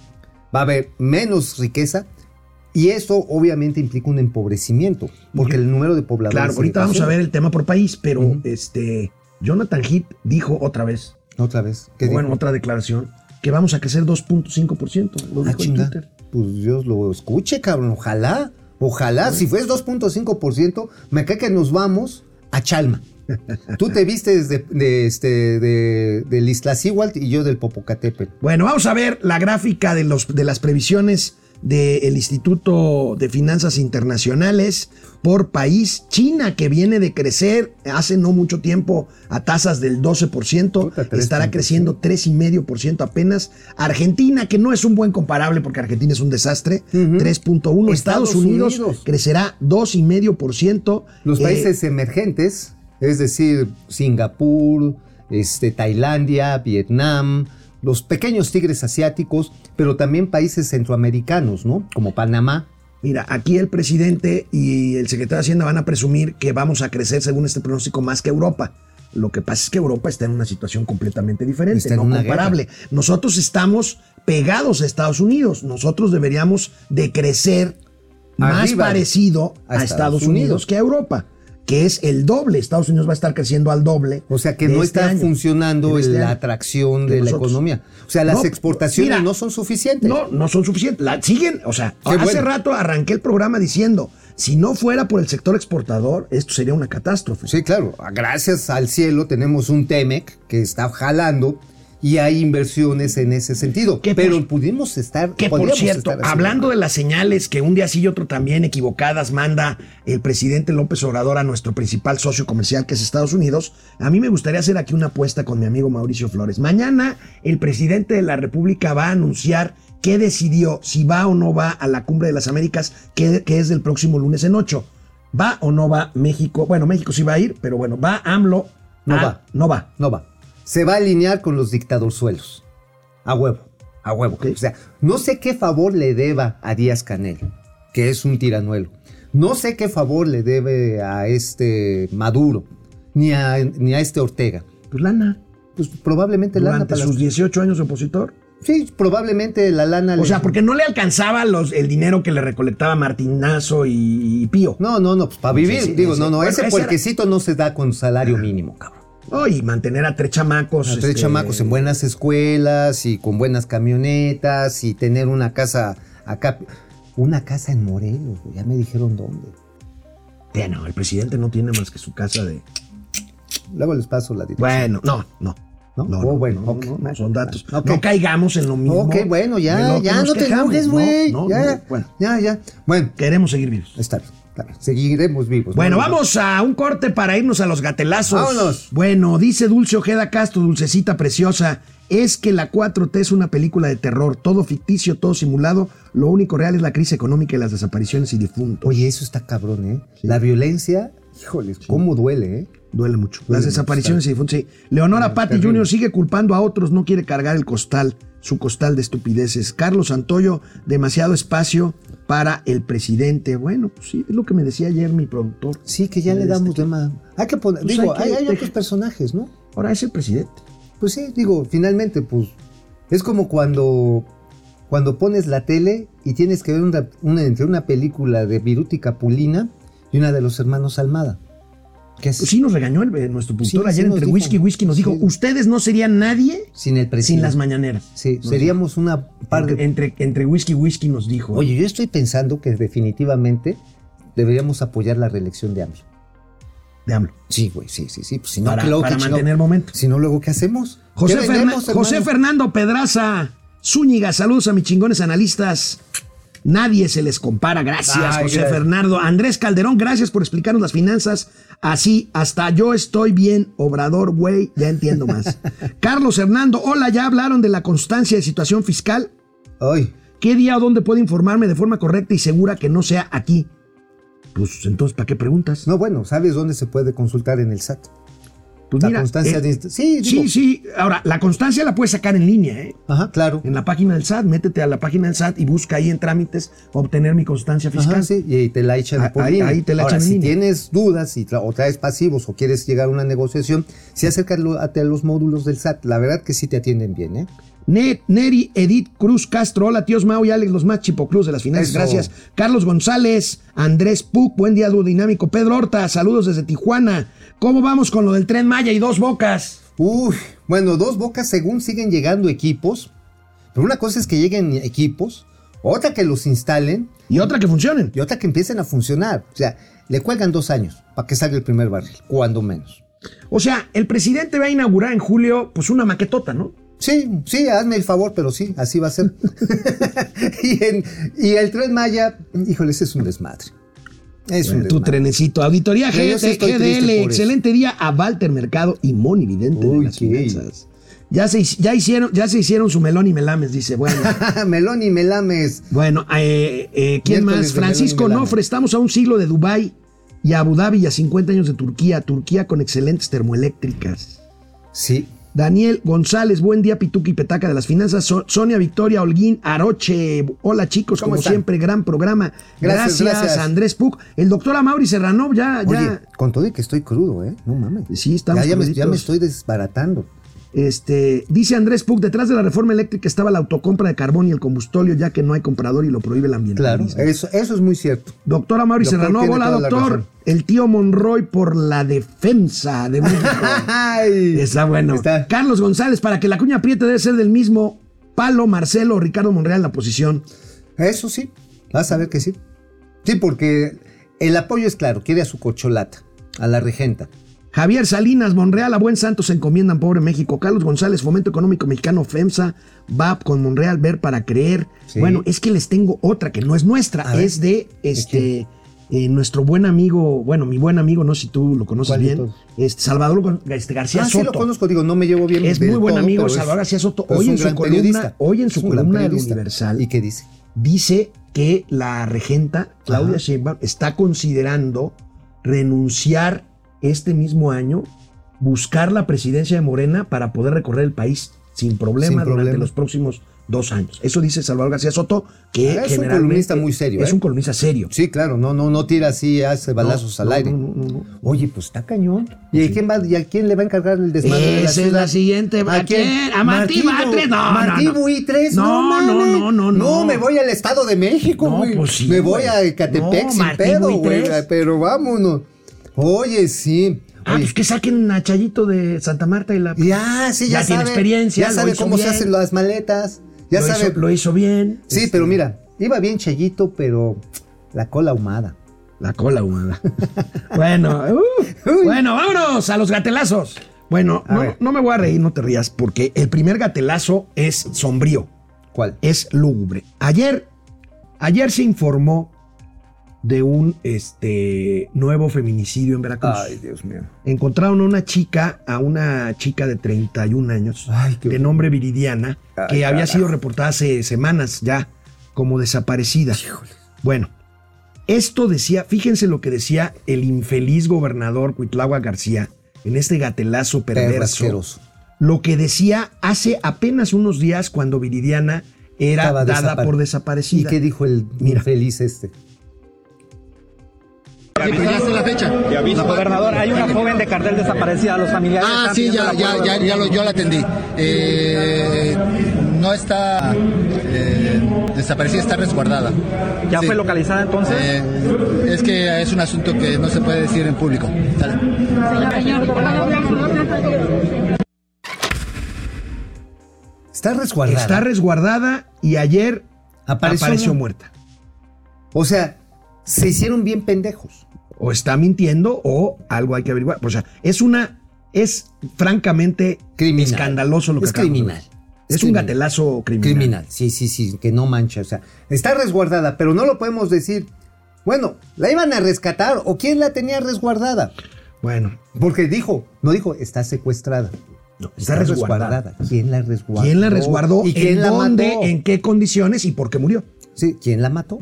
Va a haber menos riqueza. Y eso obviamente implica un empobrecimiento, porque el número de pobladores... Claro, ahorita vamos a ver el tema por país, pero Ujú. este Jonathan Heath dijo otra vez, Otra vez. ¿qué bueno, dijo? otra declaración, que vamos a crecer 2.5%. Lo Ah, dijo en. Twitter. Pues Dios lo escuche, cabrón. Ojalá, ojalá. Si fues 2.5%, me cae que nos vamos a Chalma. (laughs) Tú te viste de, de, este, de, del Iztaccíhuatl y yo del Popocatépetl. Bueno, vamos a ver la gráfica de, los, de las previsiones del Instituto de Finanzas Internacionales por país. China, que viene de crecer hace no mucho tiempo a tasas del 12%, Puta, tres estará creciendo 3,5% apenas. Argentina, que no es un buen comparable porque Argentina es un desastre, Ujú. 3.1%. Estados, Estados Unidos, Unidos. crecerá 2,5%. Los Eh, países emergentes, es decir, Singapur, este, Tailandia, Vietnam, los pequeños tigres asiáticos, pero también países centroamericanos, ¿no? Como Panamá. Mira, aquí el presidente y el secretario de Hacienda van a presumir que vamos a crecer, según este pronóstico, más que Europa. Lo que pasa es que Europa está en una situación completamente diferente, Está no comparable. Nosotros estamos pegados a Estados Unidos. Nosotros deberíamos de crecer más parecido a, a Estados, Estados Unidos. Unidos. que a Europa, que es el doble. Estados Unidos va a estar creciendo al doble. O sea que no este está año, funcionando este la atracción de la economía. O sea, las No, exportaciones mira, no son suficientes. No, no son suficientes. La, siguen, o sea, Qué hace bueno. rato arranqué el programa diciendo, si no fuera por el sector exportador, esto sería una catástrofe. Sí, claro. Gracias al cielo tenemos un TEMEC que está jalando y hay inversiones en ese sentido. Que por- Pero pudimos estar. Que por cierto, hablando de las señales que un día sí y otro también equivocadas manda el presidente López Obrador a nuestro principal socio comercial que es Estados Unidos, a mí me gustaría hacer aquí una apuesta con mi amigo Mauricio Flores. Mañana el presidente de la República va a anunciar qué decidió, si va o no va a la Cumbre de las Américas, que, que es del próximo lunes en 8. ¿Va o no va México? Bueno, México sí va a ir, pero bueno, va AMLO. No a- va. No va. No va. Se va a alinear con los dictadorzuelos. A huevo. A huevo. O sea, no sé qué favor le deba a Díaz Canel, que es un tiranuelo. No sé qué favor le debe a este Maduro, ni a, ni a este Ortega. Pues lana. Pues probablemente lana Durante para sus las- 18 años opositor. Sí, probablemente la lana. O le- sea, porque no le alcanzaba los, el dinero que le recolectaba Martinazo y, y Pío. No, no, no, pues para vivir. sí, Digo, sí. no, no, Bueno, ese era- puerquecito no se da con salario mínimo, cabrón. Oh, y mantener a tres chamacos. A tres este, chamacos en buenas escuelas y con buenas camionetas y tener una casa acá. Una casa en Morelos, güey, ya me dijeron dónde. Ya no, el presidente no tiene más que su casa de. Luego les paso la dirección. Bueno, no, no. ¿No? No, Oh, no, bueno, no, ok. no, son datos. Ok. No caigamos en lo mismo. Ok, bueno, ya, ya, no te enojes, güey. Ya, no, bueno, ya, ya. Bueno, queremos seguir vivos. está bien. Seguiremos vivos. Bueno, ¿no? vamos a un corte para irnos a los gatelazos. Vámonos. Bueno, dice Dulce Ojeda Castro, dulcecita preciosa. Es que la 4T es una película de terror, todo ficticio, todo simulado. Lo único real es la crisis económica y las desapariciones y difuntos. Oye, eso está cabrón, ¿eh? La violencia, híjoles, cómo duele, ¿eh? Duele mucho. Duele Las desapariciones y difuntos. Sí. Leonora No, Patti. Jr. sigue culpando a otros, no quiere cargar el costal, su costal de estupideces. Carlos Santoyo, demasiado espacio para el presidente. Bueno, pues sí, es lo que me decía ayer mi productor. Sí, que ya le Este, damos más. Hay que poner, Pues digo, hay que hay, hay dejar- otros personajes, ¿no? Ahora es el presidente. Pues sí, digo, finalmente, pues es como cuando, cuando pones la tele y tienes que ver una, una- entre una película de Viruti Capulina y una de los hermanos Almada. Pues sí nos regañó el- eh, nuestro productor Sí, ayer sí entre whisky y whisky. Nos dijo, Sí. ustedes no serían nadie sin el presidente. sin las mañaneras. Sí, Nos seríamos una par de... Entre, entre whisky y whisky nos dijo. Oye, yo estoy pensando que definitivamente deberíamos apoyar la reelección de AMLO. de AMLO. Sí, güey, sí, sí, sí. Pues si no, para que luego, para ¿qué mantener momento. Si no, luego, ¿qué hacemos? José, ¿Qué vendemos, José hermano? Fernando Pedraza Zúñiga, saludos a mis chingones analistas. Nadie se les compara. Gracias, Ay, José gracias. Fernando. Andrés Calderón, gracias por explicarnos las finanzas. Así, hasta yo estoy bien. Obrador, güey, ya entiendo más. (laughs) Carlos Hernando, hola, ¿ya hablaron de la constancia de situación fiscal? Ay, ¿Qué día o dónde puedo informarme de forma correcta y segura que no sea aquí? Pues entonces, ¿para qué preguntas? no, bueno, ¿sabes dónde se puede consultar en el SAT? Pues la mira, constancia eh, de Sí, digo, Sí, sí. Ahora, la constancia la puedes sacar en línea, ¿eh? Ajá, claro. En la página del SAT, métete a la página del SAT y busca ahí en trámites obtener mi constancia fiscal. Ajá, sí, y te la echan Ah, por ahí- ahí te la Ahora, echan en si línea. tienes dudas y tra- o traes pasivos o quieres llegar a una negociación, sí acércate a los módulos del SAT. La verdad que sí te atienden bien, ¿eh? Ne- Neri Edith Cruz Castro, hola tíos Mau y Alex, los más chipoclus de las finanzas, Eso. gracias. Carlos González, Andrés Puc, buen día duodinámico. Pedro Horta, saludos desde Tijuana. ¿Cómo vamos con lo del tren Maya y dos bocas? Uy, bueno, dos bocas según siguen llegando equipos, pero una cosa es que lleguen equipos, otra que los instalen Y otra que funcionen. y otra que empiecen a funcionar. O sea, le cuelgan dos años para que salga el primer barril, cuando menos. O sea, el presidente va a inaugurar en julio pues una maquetota, ¿no? Sí, sí, hazme el favor, pero sí, así va a ser. (laughs) (laughs) y, en- y el tren Maya, híjole, ese es un desmadre. Es un Bueno, tu trenecito. Auditoría yo sí GDL, excelente día a Walter Mercado y Moni Vidente de las finanzas. Ya se, ya, hicieron, ya se hicieron su melón y melames, dice. Bueno, (laughs) Melón y Melames. bueno eh, eh, ¿quién Miércoles más? Francisco Nofre, estamos a un siglo de Dubái y Abu Dhabi y a 50 años de Turquía. Turquía con excelentes termoeléctricas. Sí. Daniel González, buen día, Pituca y Petaca de las Finanzas. So- Sonia Victoria Holguín Aroche. Hola, chicos, ¿Cómo como están? siempre, gran programa. Gracias, gracias. Andrés Puc. El doctor Amaury Serrano, ya, ya. Oye, con todo y que estoy crudo, ¿eh? No mames. Sí, estamos ya, ya, me, ya me cruditos. estoy desbaratando. Este, dice Andrés Puc, detrás de la reforma eléctrica estaba la autocompra de carbón y el combustóleo, ya que no hay comprador y lo prohíbe el Claro, ambientalismo. eso, eso es muy cierto. Doctor Amaury Doctor, Serrano, hola doctor. El tío Monroy por la defensa de México. (laughs) Ay, Está bueno. Está- Carlos González, para que la cuña apriete debe ser del mismo Palo, Marcelo o Ricardo Monreal en la posición. Eso sí, vas a ver que sí. Sí, porque el apoyo es claro, quiere a su corcholata, a la regenta. Javier Salinas, Monreal, a Buen Santos se encomiendan, pobre México. Carlos González, Fomento Económico Mexicano, FEMSA, va con Monreal, ver para creer. Sí. Bueno, es que les tengo otra que no es nuestra, A ver. es de este eh, nuestro buen amigo, bueno, mi buen amigo, no sé si tú lo conoces ¿Cuál de bien, este, Salvador este, García ah, sí lo Soto. conozco, digo, no me llevo bien. Es muy buen todo, amigo Salvador García Soto. pero es Hoy en su columna, hoy en su columna del. Universal ¿Y qué dice? dice que la regenta Claudia. Sheinbaum está considerando renunciar este mismo año, buscar la presidencia de Morena para poder recorrer el país sin problema Sin durante problema. los próximos dos años. Eso dice Salvador García Soto, que Ah, es un generalmente columnista muy serio, Es ¿eh? un columnista serio. Sí, claro, no, no, no tira así, hace balazos No, al no, aire. no. Oye, pues está cañón. ¿Y, a quién va, ¿Y a quién le va a encargar el desmadre de la Esa es la siguiente. ¿A quién? A Martí Batres. No, no, Martí no. Buitres. No, No, no, no, no, no. me voy al Estado de México, No, güey. pues sí, Me voy a Ecatepec sin Martí pedo, güey. Pero vámonos. Oye, sí. Ah, Oye, pues que saquen a Chayito de Santa Marta y la. ya, sí, ya, ya tiene sabe. experiencia, Ya sabe cómo se hacen las maletas. Ya lo, sabe. hizo, lo hizo bien. Sí, Este, pero mira, iba bien Chayito, pero la cola ahumada. La cola humana. (laughs) bueno, uh, bueno, vámonos a los gatelazos. Bueno, no, no me voy a reír, no te rías, porque el primer gatelazo es sombrío, ¿Cuál? es lúgubre. Ayer, ayer se informó de un este, nuevo feminicidio en Veracruz. Dios mío. Encontraron a una chica, a una chica de 31 años, Ay, de nombre Viridiana, Ay, que había sido reportada hace semanas ya como desaparecida. Bueno, esto decía, fíjense lo que decía el infeliz gobernador Cuitlagua García en este gatelazo perverso. Lo que decía hace apenas unos días cuando Viridiana era Estaba dada desapare- por ¿Y desaparecida. qué dijo el Mira. infeliz este? La gobernador, hay una joven de cartel desaparecida, los familiares. Ah, sí, ya, ya, ya, ya lo, yo la atendí. Eh, no está eh, desaparecida, está resguardada. ¿Ya Sí. fue localizada entonces? Eh, es que es un asunto que no se puede decir en público. Sale. Está resguardada. Está resguardada y ayer Apareció apareció, mu- muerta. O sea, se hicieron bien pendejos. O está mintiendo o algo hay que averiguar. O sea, es una, es francamente Criminal. escandaloso lo que Es criminal. Es, Es un gatelazo criminal. Criminal. Sí, sí, sí, que no mancha. O sea, está resguardada, pero no lo podemos decir. Bueno, ¿la iban a rescatar o quién la tenía resguardada? Bueno, Porque dijo, no dijo, está secuestrada. no, está, resguardada. ¿Quién la resguardó? ¿Quién la resguardó? ¿Y quién ¿En la dónde? mató? ¿En qué condiciones? ¿Y por qué murió? Sí, ¿quién la mató?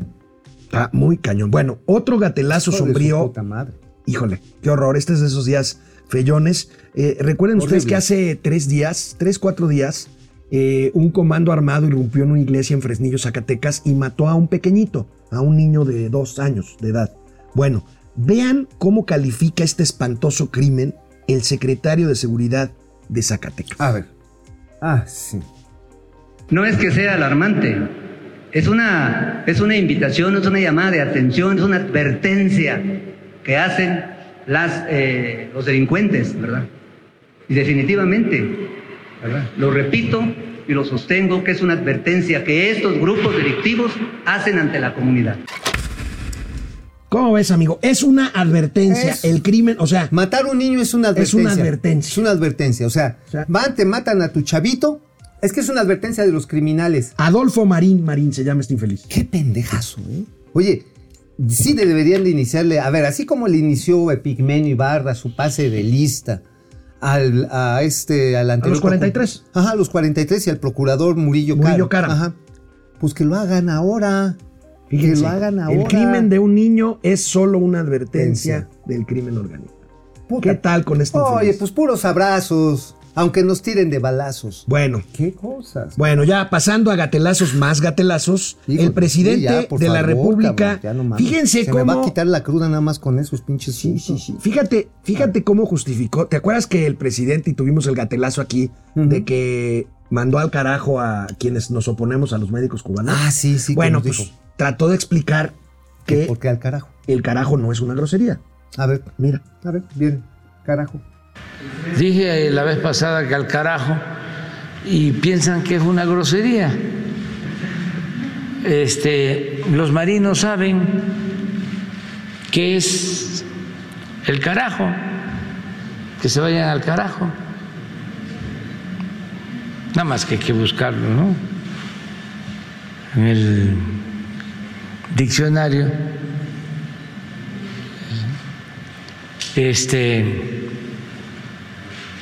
Está muy cañón. Bueno, otro gatelazo Hijo de su sombrío. puta madre. Híjole, qué horror. Este es de esos días Fellones. Eh, recuerden ustedes que hace tres días, tres, cuatro días, eh, un comando armado irrumpió en una iglesia en Fresnillo, Zacatecas, y mató a un pequeñito, a un niño de dos años de edad. Bueno, vean cómo califica este espantoso crimen el secretario de Seguridad de Zacatecas. A ver. Ah, sí. No es que sea alarmante, es una, es una invitación, es una llamada de atención, es una advertencia que hacen las, eh, los delincuentes, ¿verdad? Y definitivamente, ¿verdad? Lo repito y lo sostengo que es una advertencia que estos grupos delictivos hacen ante la comunidad. ¿Cómo ves, amigo? Es una advertencia. Es- El crimen, o sea, Matar a un niño es una Es advertencia. una advertencia. Es una advertencia. O sea, O sea- van, te matan a tu chavito. Es que es una advertencia de los criminales. Adolfo Marín Marín se llama este infeliz. Qué pendejazo, ¿eh? Oye, sí le deberían de iniciarle. A ver, así como le inició Epigmenio Ibarra su pase de lista al, a este, al anterior. los 43. procu- Ajá, a los 43 y al procurador Murillo, Murillo. Caro. Ajá. Pues que lo hagan ahora. Fíjense, que lo hagan ahora. El crimen de un niño es solo una advertencia del crimen organizado. Puta. ¿Qué tal con este Oye, infeliz? pues puros abrazos. Aunque nos tiren de balazos. Bueno, ¿Qué cosas? bueno, ya pasando a gatelazos más gatelazos, Hijo, el presidente ya, de la República, cabrón, ya no fíjense Se cómo me va a quitar la cruda nada más con esos pinches Sí, sí, sí. Fíjate, fíjate cómo justificó. ¿Te acuerdas que el presidente y tuvimos el gatelazo aquí de que mandó al carajo a quienes nos oponemos a los médicos cubanos? Ah, sí, sí. bueno, pues dijo. trató de explicar que ¿Por qué al carajo? el carajo no es una grosería. A ver, Mira, a ver, bien, carajo. Dije la vez pasada que al carajo y piensan que es una grosería. Este, los marinos saben que es el carajo, que se vayan al carajo. Nada más que hay que buscarlo, ¿no? En el diccionario. Este,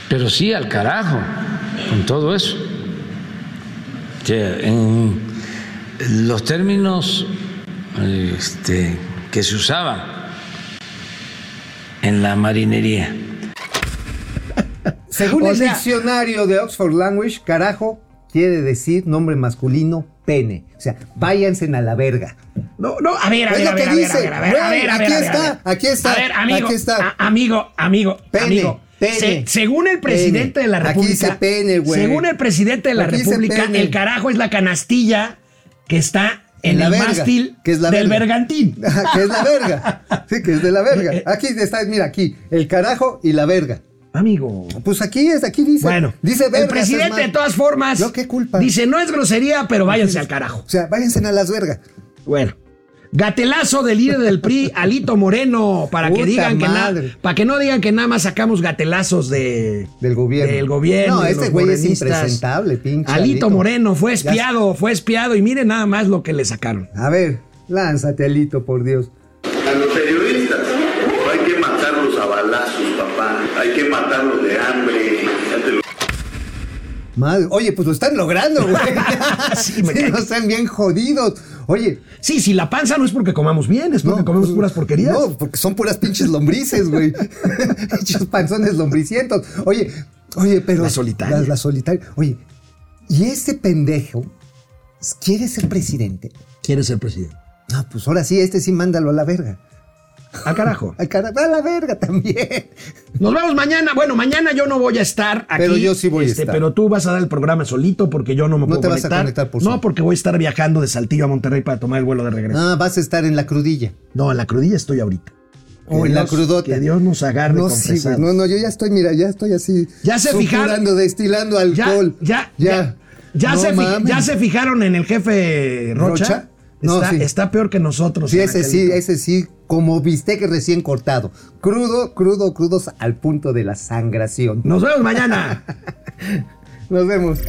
pero sí al carajo con todo eso. Que en los términos este, que se usaban en la marinería. (laughs) Según O el sea- diccionario de Oxford Language, carajo quiere decir nombre masculino pene. O sea, váyanse a la verga. no, no, a ver, a Es ver, lo a ver, que a ver, dice. a ver, a ver, a aquí está, aquí está, A ver, amigo, aquí está. a- amigo, amigo, Pene, amigo. Pene. Se- según el presidente Pene. de la República, dice pene, güey. según el presidente de la Aquí República, el carajo es la canastilla que está en, la el verga, mástil que es la del verga. bergantín. (laughs) que es la verga. Sí, que es de la verga. (laughs) Aquí está, mira, aquí, el carajo y la verga. Amigo. Pues aquí es, aquí dice. Bueno, dice verga. el presidente de todas formas ¿Yo qué culpa? dice no es grosería, pero váyanse al carajo. O sea, váyanse a las vergas. Bueno. Gatelazo del líder del PRI, Alito Moreno, para que Puta digan que nada, madre. para que no digan que nada más sacamos gatelazos de Del gobierno. Del gobierno. No, de este güey es impresentable, pinche. Alito Moreno fue espiado, fue espiado y miren nada más lo que le sacaron. A ver, lánzate, Alito, por Dios. A los periodistas no hay que matarlos a balazos, papá. Hay que matarlos de hambre. Ya te lo- Madre, oye, pues lo están logrando, güey. (laughs) sí, me (laughs) cae. no están bien jodidos. Oye, Sí, si la panza no es porque comamos bien, es porque comemos pues, puras porquerías. No, porque son puras pinches lombrices, güey. (laughs) Pinches panzones lombricientos. Oye, oye, pero. La solitaria. La, la solitaria. Oye, ¿y este pendejo quiere ser presidente? Quiere ser presidente. No, pues ahora sí, este sí mándalo a la verga. Al carajo. Al cara, a la verga también. Nos vemos mañana. Bueno, mañana yo no voy a estar aquí. Pero yo sí voy a este, estar. Pero tú vas a dar el programa solito porque yo no me No puedo te vas a conectar. por No, porque voy a estar viajando de Saltillo a Monterrey para tomar el vuelo de regreso. Ah, vas a estar en la crudilla. No, en la crudilla estoy ahorita. O en la crudota. Que Dios nos agarre No, sí, güey. No, no, yo ya estoy, mira, ya estoy así. Ya se fijaron- destilando alcohol. Ya, ya, ya. Ya, No se, ya se fijaron en el jefe Rocha. ¿Rocha? No, está, sí. está peor que nosotros. Sí, ese sí, ese sí, como bistec recién cortado. Crudo, crudo, crudos al punto de la sangración. Nos vemos mañana. (laughs) Nos vemos.